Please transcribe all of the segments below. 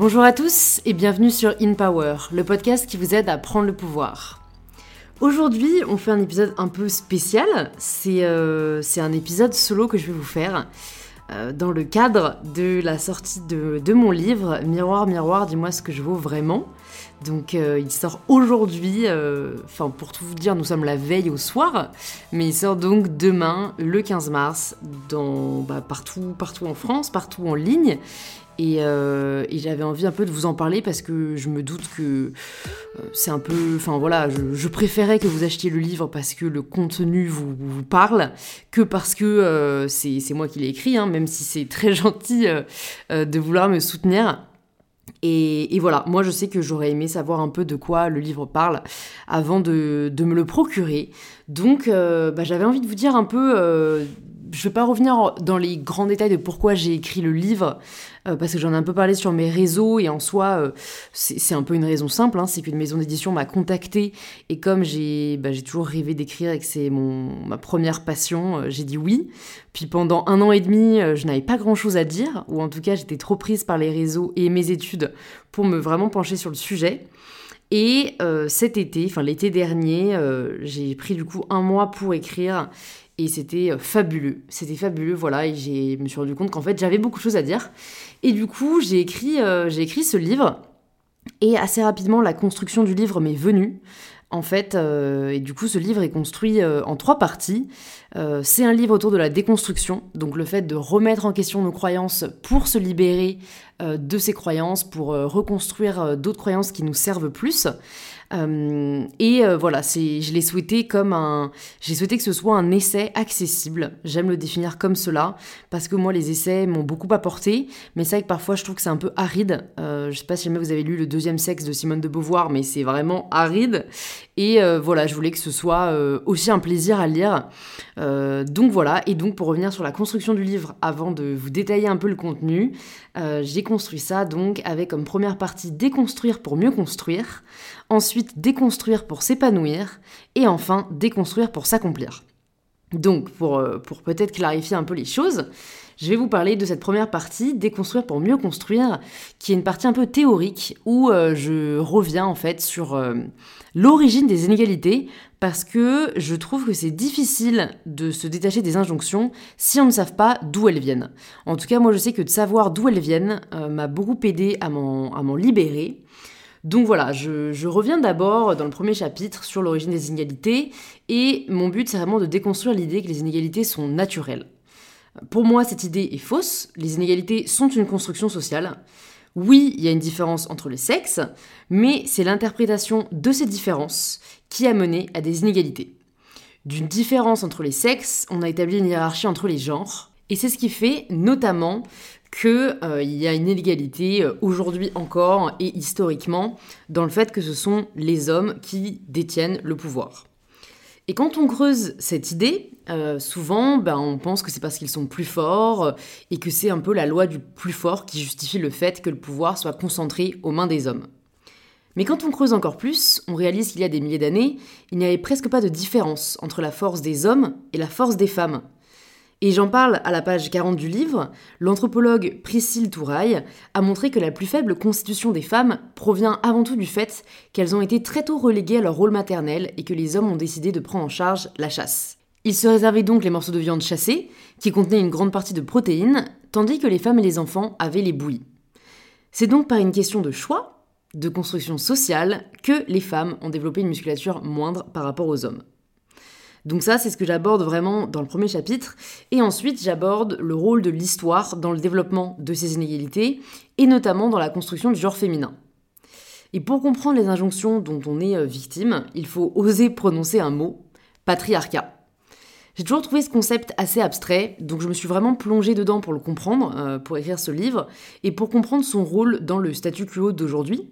Bonjour à tous et bienvenue sur In Power, le podcast qui vous aide à prendre le pouvoir. Aujourd'hui, on fait un épisode un peu spécial. C'est euh, un épisode solo que je vais vous faire euh, dans le cadre de la sortie de, de, mon livre Miroir, miroir, dis-moi ce que je vaux vraiment. Donc euh, il sort aujourd'hui, euh, enfin pour tout vous dire, nous sommes la veille au soir, mais il sort donc demain, le 15 mars, dans, bah, partout, partout en France, partout en ligne. Euh, et, j'avais envie un peu de vous en parler parce que je me doute que c'est un peu. Enfin voilà, je, préférais que vous achetiez le livre parce que le contenu vous, parle que parce que c'est moi qui l'ai écrit, hein, même si c'est très gentil de vouloir me soutenir. Et, voilà, moi je sais que j'aurais aimé savoir un peu de quoi le livre parle avant de, me le procurer. Donc euh, bah, j'avais envie de vous dire un peu euh, je vais pas revenir dans les grands détails de pourquoi j'ai écrit le livre, euh, parce que j'en ai un peu parlé sur mes réseaux, et en soi, euh, c'est un peu une raison simple, hein, c'est qu'une maison d'édition m'a contacté, et comme j'ai bah, toujours rêvé d'écrire et que c'est ma première passion, euh, j'ai dit oui. Puis pendant un an et demi, je n'avais pas grand-chose à dire, ou en tout cas j'étais trop prise par les réseaux et mes études pour me vraiment pencher sur le sujet. Et cet été, enfin l'été dernier, j'ai pris du coup un mois pour écrire et c'était euh, fabuleux. C'était fabuleux, voilà. Et je me suis rendu compte qu'en fait, j'avais beaucoup de choses à dire. Et du coup, j'ai écrit, euh, j'ai écrit ce livre. Et assez rapidement, la construction du livre m'est venue. En fait, euh, et du coup, ce livre est construit en trois parties. c'est un livre autour de la déconstruction, donc le fait de remettre en question nos croyances pour se libérer de ces croyances, pour reconstruire d'autres croyances qui nous servent plus. Euh, et euh, voilà, je l'ai souhaité comme un, j'ai souhaité que ce soit un essai accessible. J'aime le définir comme cela parce que moi les essais m'ont beaucoup apporté, mais c'est vrai que parfois je trouve que c'est un peu aride. Euh, je sais pas si jamais vous avez lu le deuxième sexe de Simone de Beauvoir, mais c'est vraiment aride. Et euh, voilà, je voulais que ce soit aussi un plaisir à lire. donc voilà, et donc pour revenir sur la construction du livre, avant de vous détailler un peu le contenu, j'ai construit ça donc avec comme première partie déconstruire pour mieux construire ensuite déconstruire pour s'épanouir, et enfin déconstruire pour s'accomplir. Donc, pour, euh, pour peut-être clarifier un peu les choses, je vais vous parler de cette première partie, déconstruire pour mieux construire, qui est une partie un peu théorique, où euh, je reviens en fait sur euh, l'origine des inégalités, parce que je trouve que c'est difficile de se détacher des injonctions si on ne sait pas d'où elles viennent. En tout cas, moi je sais que de savoir d'où elles viennent m'a beaucoup aidé à m'en libérer. Donc voilà, je, reviens d'abord dans le premier chapitre sur l'origine des inégalités, et mon but c'est vraiment de déconstruire l'idée que les inégalités sont naturelles. Pour moi, cette idée est fausse, les inégalités sont une construction sociale. Oui, il y a une différence entre les sexes, mais c'est l'interprétation de ces différences qui a mené à des inégalités. D'une différence entre les sexes, on a établi une hiérarchie entre les genres, et c'est ce qui fait notamment qu'il euh, y a une inégalité euh, aujourd'hui encore et historiquement dans le fait que ce sont les hommes qui détiennent le pouvoir. Et quand on creuse cette idée, euh, souvent ben, on pense que c'est parce qu'ils sont plus forts et que c'est un peu la loi du plus fort qui justifie le fait que le pouvoir soit concentré aux mains des hommes. Mais quand on creuse encore plus, on réalise qu'il y a des milliers d'années, il n'y avait presque pas de différence entre la force des hommes et la force des femmes. Et j'en parle à la page 40 du livre, l'anthropologue Priscille Touraille a montré que la plus faible constitution des femmes provient avant tout du fait qu'elles ont été très tôt reléguées à leur rôle maternel et que les hommes ont décidé de prendre en charge la chasse. Ils se réservaient donc les morceaux de viande chassés, qui contenaient une grande partie de protéines, tandis que les femmes et les enfants avaient les bouillies. C'est donc par une question de choix, de construction sociale, que les femmes ont développé une musculature moindre par rapport aux hommes. Donc ça, c'est ce que j'aborde vraiment dans le premier chapitre. Et ensuite, j'aborde le rôle de l'histoire dans le développement de ces inégalités, et notamment dans la construction du genre féminin. Et pour comprendre les injonctions dont on est euh, victime, il faut oser prononcer un mot, patriarcat. J'ai toujours trouvé ce concept assez abstrait, donc je me suis vraiment plongée dedans pour le comprendre, euh, pour écrire ce livre, et pour comprendre son rôle dans le statu quo d'aujourd'hui,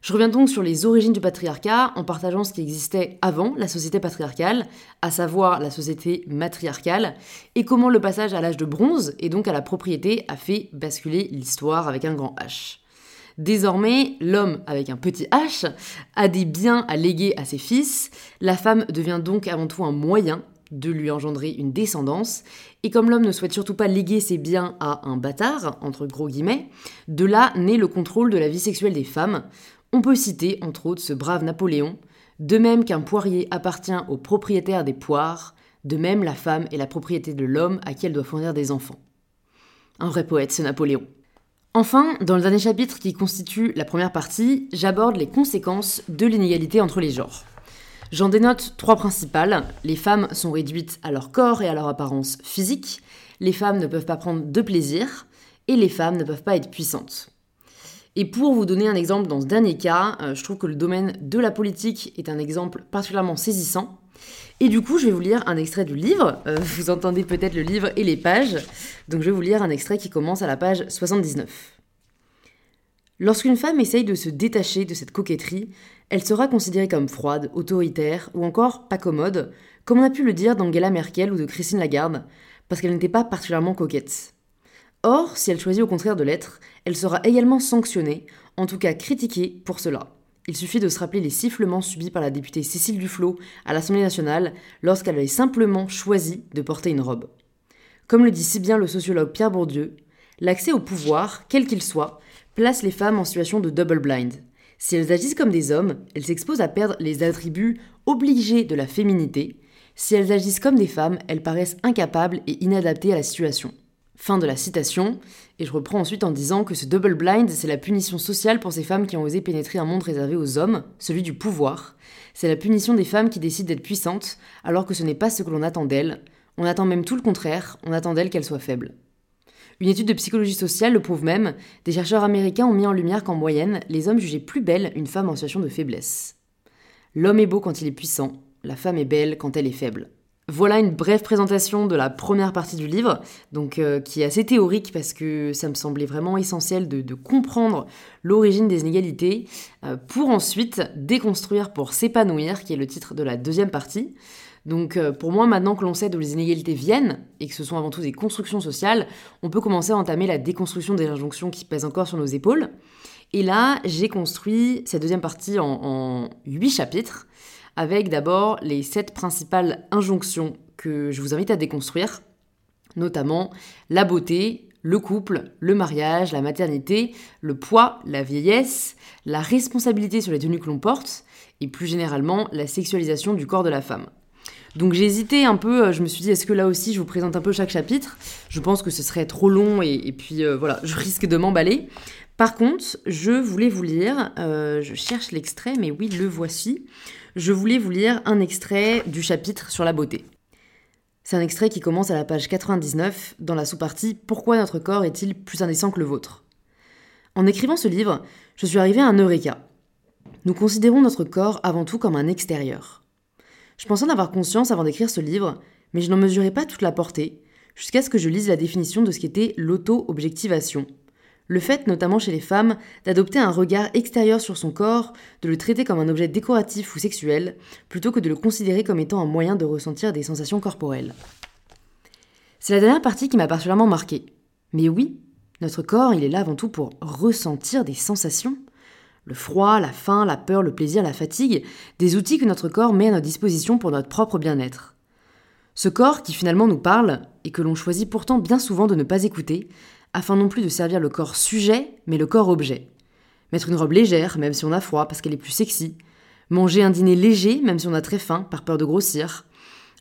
je reviens donc sur les origines du patriarcat en partageant ce qui existait avant la société patriarcale, à savoir la société matriarcale, et comment le passage à l'âge de bronze et donc à la propriété a fait basculer l'histoire avec un grand H. Désormais, l'homme avec un petit H a des biens à léguer à ses fils, la femme devient donc avant tout un moyen de lui engendrer une descendance, et comme l'homme ne souhaite surtout pas léguer ses biens à un bâtard, entre gros guillemets, de là naît le contrôle de la vie sexuelle des femmes. On peut citer, entre autres, ce brave Napoléon, de même qu'un poirier appartient au propriétaire des poires, de même la femme est la propriété de l'homme à qui elle doit fournir des enfants. Un vrai poète, ce Napoléon. Enfin, dans le dernier chapitre qui constitue la première partie, j'aborde les conséquences de l'inégalité entre les genres. J'en dénote trois principales. Les femmes sont réduites à leur corps et à leur apparence physique, les femmes ne peuvent pas prendre de plaisir, et les femmes ne peuvent pas être puissantes. Et pour vous donner un exemple dans ce dernier cas, euh, je trouve que le domaine de la politique est un exemple particulièrement saisissant. Et du coup, je vais vous lire un extrait du livre. Euh, vous entendez peut-être le livre et les pages. Donc je vais vous lire un extrait qui commence à la page 79. Lorsqu'une femme essaye de se détacher de cette coquetterie, elle sera considérée comme froide, autoritaire ou encore pas commode, comme on a pu le dire d'Angela Merkel ou de Christine Lagarde, parce qu'elle n'était pas particulièrement coquette. Or, si elle choisit au contraire de l'être, elle sera également sanctionnée, en tout cas critiquée pour cela. Il suffit de se rappeler les sifflements subis par la députée Cécile Duflot à l'Assemblée nationale lorsqu'elle avait simplement choisi de porter une robe. Comme le dit si bien le sociologue Pierre Bourdieu, l'accès au pouvoir, quel qu'il soit, place les femmes en situation de double blind. Si elles agissent comme des hommes, elles s'exposent à perdre les attributs obligés de la féminité. Si elles agissent comme des femmes, elles paraissent incapables et inadaptées à la situation. Fin de la citation, et je reprends ensuite en disant que ce double blind, c'est la punition sociale pour ces femmes qui ont osé pénétrer un monde réservé aux hommes, celui du pouvoir. C'est la punition des femmes qui décident d'être puissantes, alors que ce n'est pas ce que l'on attend d'elles. On attend même tout le contraire, on attend d'elles qu'elles soient faibles. Une étude de psychologie sociale le prouve même, des chercheurs américains ont mis en lumière qu'en moyenne, les hommes jugeaient plus belle une femme en situation de faiblesse. L'homme est beau quand il est puissant, la femme est belle quand elle est faible. Voilà une brève présentation de la première partie du livre, donc euh, qui est assez théorique parce que ça me semblait vraiment essentiel de, comprendre l'origine des inégalités euh, pour ensuite déconstruire pour s'épanouir, qui est le titre de la deuxième partie. Donc euh, pour moi, maintenant que l'on sait d'où les inégalités viennent, et que ce sont avant tout des constructions sociales, on peut commencer à entamer la déconstruction des injonctions qui pèsent encore sur nos épaules. Et là, j'ai construit cette deuxième partie en huit chapitres, avec d'abord les sept principales injonctions que je vous invite à déconstruire, notamment la beauté, le couple, le mariage, la maternité, le poids, la vieillesse, la responsabilité sur les tenues que l'on porte, et plus généralement la sexualisation du corps de la femme. Donc j'ai hésité un peu, euh, je me suis dit est-ce que là aussi je vous présente un peu chaque chapitre? Je pense que ce serait trop long et, puis euh, voilà, je risque de m'emballer. Par contre, je voulais vous lire, euh, je cherche l'extrait, mais oui, le voici. Je voulais vous lire un extrait du chapitre sur la beauté. C'est un extrait qui commence à la page 99 dans la sous-partie Pourquoi notre corps est-il plus indécent que le vôtre? En écrivant ce livre, je suis arrivé à un eureka. Nous considérons notre corps avant tout comme un extérieur. Je pensais en avoir conscience avant d'écrire ce livre, mais je n'en mesurais pas toute la portée, jusqu'à ce que je lise la définition de ce qu'était l'auto-objectivation. Le fait, notamment chez les femmes, d'adopter un regard extérieur sur son corps, de le traiter comme un objet décoratif ou sexuel, plutôt que de le considérer comme étant un moyen de ressentir des sensations corporelles. C'est la dernière partie qui m'a particulièrement marquée. Mais oui, notre corps, il est là avant tout pour ressentir des sensations. Le froid, la faim, la peur, le plaisir, la fatigue, des outils que notre corps met à notre disposition pour notre propre bien-être. Ce corps qui finalement nous parle, et que l'on choisit pourtant bien souvent de ne pas écouter, afin non plus de servir le corps sujet, mais le corps objet. Mettre une robe légère, même si on a froid, parce qu'elle est plus sexy. Manger un dîner léger, même si on a très faim, par peur de grossir.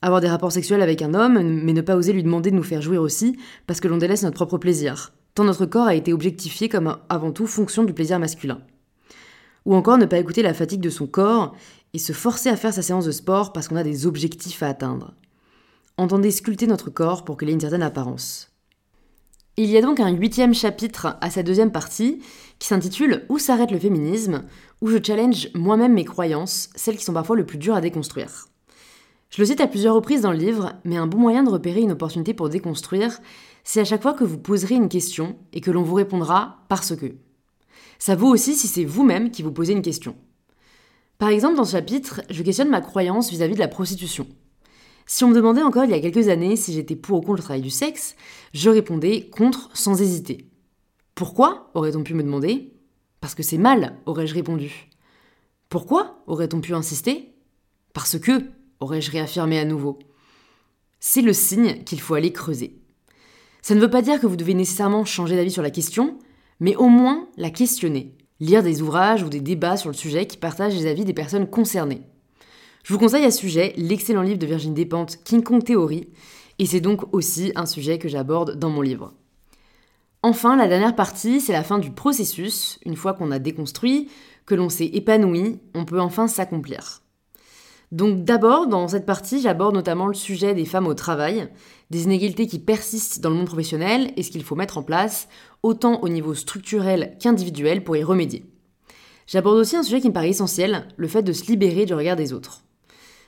Avoir des rapports sexuels avec un homme, mais ne pas oser lui demander de nous faire jouir aussi, parce que l'on délaisse notre propre plaisir. Tant notre corps a été objectifié comme avant tout fonction du plaisir masculin. Ou encore ne pas écouter la fatigue de son corps et se forcer à faire sa séance de sport parce qu'on a des objectifs à atteindre. Entendez sculpter notre corps pour qu'il ait une certaine apparence. Il y a donc un huitième chapitre à sa deuxième partie qui s'intitule Où s'arrête le féminisme? où je challenge moi-même mes croyances, celles qui sont parfois le plus dures à déconstruire. Je le cite à plusieurs reprises dans le livre, mais un bon moyen de repérer une opportunité pour déconstruire, c'est à chaque fois que vous poserez une question et que l'on vous répondra parce que. Ça vaut aussi si c'est vous-même qui vous posez une question. Par exemple, dans ce chapitre, je questionne ma croyance vis-à-vis de la prostitution. Si on me demandait encore il y a quelques années si j'étais pour ou contre le travail du sexe, je répondais contre sans hésiter. Pourquoi aurait-on pu me demander? Parce que c'est mal, aurais-je répondu. Pourquoi aurait-on pu insister? Parce que, aurais-je réaffirmé à nouveau? c'est le signe qu'il faut aller creuser. Ça ne veut pas dire que vous devez nécessairement changer d'avis sur la question, mais au moins la questionner. Lire des ouvrages ou des débats sur le sujet qui partagent les avis des personnes concernées. Je vous conseille à ce sujet l'excellent livre de Virginie Despentes, King Kong Theory, et c'est donc aussi un sujet que j'aborde dans mon livre. Enfin, la dernière partie, c'est la fin du processus. Une fois qu'on a déconstruit, que l'on s'est épanoui, on peut enfin s'accomplir. Donc d'abord, dans cette partie, j'aborde notamment le sujet des femmes au travail, des inégalités qui persistent dans le monde professionnel et ce qu'il faut mettre en place, autant au niveau structurel qu'individuel, pour y remédier. J'aborde aussi un sujet qui me paraît essentiel, le fait de se libérer du regard des autres.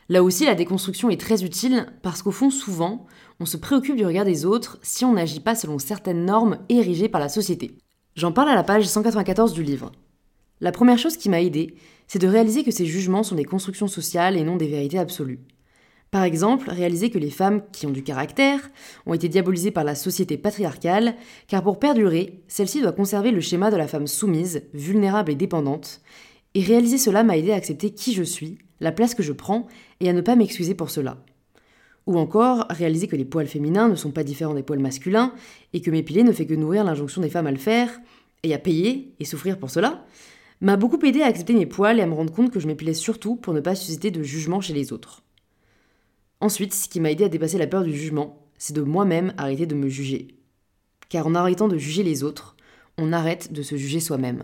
Là aussi, la déconstruction est très utile parce qu'au fond, souvent, on se préoccupe du regard des autres si on n'agit pas selon certaines normes érigées par la société. J'en parle à la page 194 du livre. La première chose qui m'a aidé, c'est de réaliser que ces jugements sont des constructions sociales et non des vérités absolues. Par exemple, réaliser que les femmes qui ont du caractère ont été diabolisées par la société patriarcale, car pour perdurer, celle-ci doit conserver le schéma de la femme soumise, vulnérable et dépendante, et réaliser cela m'a aidé à accepter qui je suis, la place que je prends, et à ne pas m'excuser pour cela. Ou encore, réaliser que les poils féminins ne sont pas différents des poils masculins, et que m'épiler ne fait que nourrir l'injonction des femmes à le faire, et à payer et souffrir pour cela, m'a beaucoup aidé à accepter mes poils et à me rendre compte que je m'épilais surtout pour ne pas susciter de jugement chez les autres. Ensuite, ce qui m'a aidé à dépasser la peur du jugement, c'est de moi-même arrêter de me juger. Car en arrêtant de juger les autres, on arrête de se juger soi-même.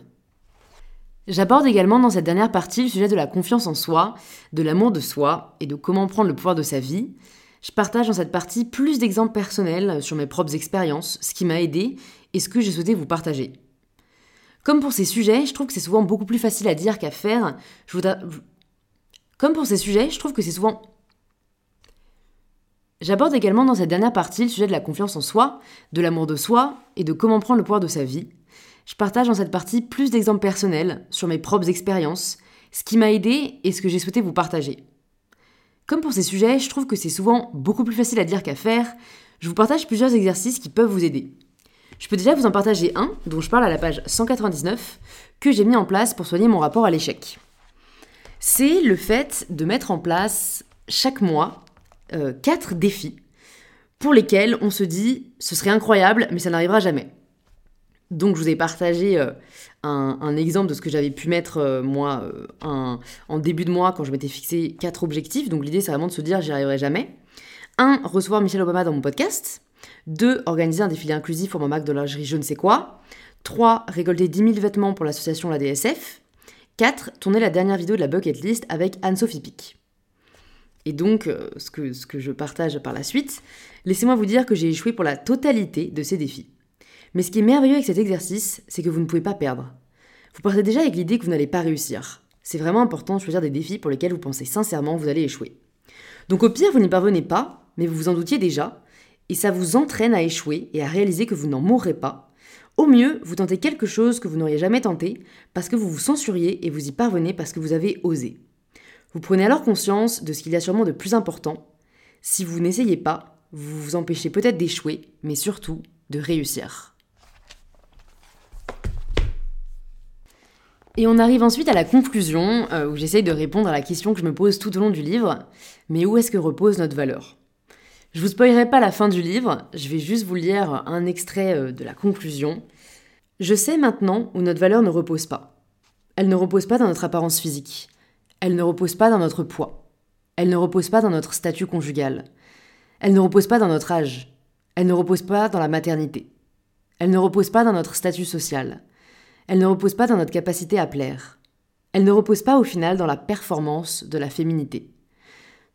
J'aborde également dans cette dernière partie le sujet de la confiance en soi, de l'amour de soi et de comment prendre le pouvoir de sa vie. Je partage dans cette partie plus d'exemples personnels sur mes propres expériences, ce qui m'a aidé et ce que j'ai souhaité vous partager. Comme pour ces sujets, je trouve que c'est souvent beaucoup plus facile à dire qu'à faire. Comme pour ces sujets, je trouve que c'est souvent... J'aborde également dans cette dernière partie le sujet de la confiance en soi, de l'amour de soi et de comment prendre le pouvoir de sa vie. Je partage dans cette partie plus d'exemples personnels sur mes propres expériences, ce qui m'a aidé et ce que j'ai souhaité vous partager. Comme pour ces sujets, je trouve que c'est souvent beaucoup plus facile à dire qu'à faire. Je vous partage plusieurs exercices qui peuvent vous aider. Je peux déjà vous en partager un, dont je parle à la page 199, que j'ai mis en place pour soigner mon rapport à l'échec. C'est le fait de mettre en place chaque mois euh, quatre défis pour lesquels on se dit ce serait incroyable, mais ça n'arrivera jamais. Donc je vous ai partagé euh, un, exemple de ce que j'avais pu mettre euh, moi en début de mois quand je m'étais fixé quatre objectifs. Donc l'idée c'est vraiment de se dire j'y arriverai jamais. Un, recevoir Michel Obama dans mon podcast. 2. Organiser un défilé inclusif pour ma marque de lingerie je ne sais quoi. 3. Récolter 10 000 vêtements pour l'association La DSF. 4. Tourner la dernière vidéo de la bucket list avec Anne-Sophie Pic. Et donc, euh, ce que je partage par la suite, laissez-moi vous dire que j'ai échoué pour la totalité de ces défis. Mais ce qui est merveilleux avec cet exercice, c'est que vous ne pouvez pas perdre. Vous partez déjà avec l'idée que vous n'allez pas réussir. C'est vraiment important de choisir des défis pour lesquels vous pensez sincèrement que vous allez échouer. Donc au pire, vous n'y parvenez pas, mais vous vous en doutiez déjà, et ça vous entraîne à échouer et à réaliser que vous n'en mourrez pas. Au mieux, vous tentez quelque chose que vous n'auriez jamais tenté parce que vous vous censuriez et vous y parvenez parce que vous avez osé. Vous prenez alors conscience de ce qu'il y a sûrement de plus important. Si vous n'essayez pas, vous vous empêchez peut-être d'échouer, mais surtout de réussir. Et on arrive ensuite à la conclusion, euh, où j'essaye de répondre à la question que je me pose tout au long du livre, mais où est-ce que repose notre valeur? Je vous spoilerai pas la fin du livre, je vais juste vous lire un extrait euh, de la conclusion. Je sais maintenant où notre valeur ne repose pas. Elle ne repose pas dans notre apparence physique. Elle ne repose pas dans notre poids. Elle ne repose pas dans notre statut conjugal. Elle ne repose pas dans notre âge. Elle ne repose pas dans la maternité. Elle ne repose pas dans notre statut social. Elle ne repose pas dans notre capacité à plaire. Elle ne repose pas au final dans la performance de la féminité.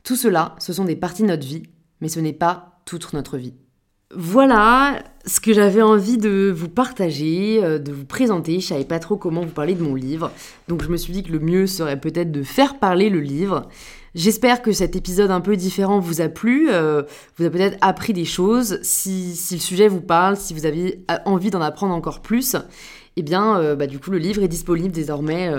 Tout cela, ce sont des parties de notre vie mais ce n'est pas toute notre vie. Voilà ce que j'avais envie de vous partager, euh, de vous présenter. Je savais pas trop comment vous parler de mon livre, donc je me suis dit que le mieux serait peut-être de faire parler le livre. J'espère que cet épisode un peu différent vous a plu, euh, vous a peut-être appris des choses. Si, le sujet vous parle, si vous avez envie d'en apprendre encore plus, eh bien, euh, bah, du coup, le livre est disponible désormais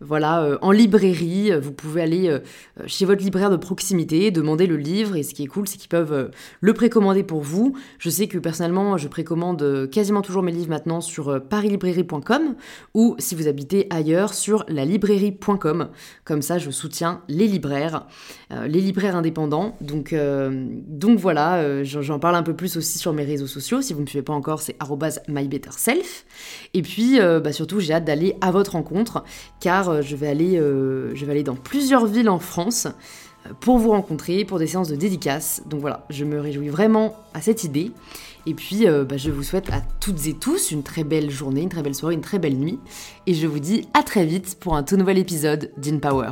voilà, euh, en librairie. Vous pouvez aller euh, chez votre libraire de proximité, demander le livre. Et ce qui est cool, c'est qu'ils peuvent euh, le précommander pour vous. Je sais que personnellement, je précommande quasiment toujours mes livres maintenant sur parislibrairie.com ou si vous habitez ailleurs sur lalibrairie.com. Comme ça, je soutiens les libraires, les libraires indépendants. Donc, donc voilà, j'en parle un peu plus aussi sur mes réseaux sociaux. Si vous ne me suivez pas encore, c'est mybetterself. Et puis, bah, surtout, j'ai hâte d'aller à votre rencontre car euh, je, vais aller, euh, je vais aller dans plusieurs villes en France euh, pour vous rencontrer, pour des séances de dédicaces. Donc voilà, je me réjouis vraiment à cette idée. Et puis, bah, je vous souhaite à toutes et tous une très belle journée, une très belle soirée, une très belle nuit. Et je vous dis à très vite pour un tout nouvel épisode d'InPower.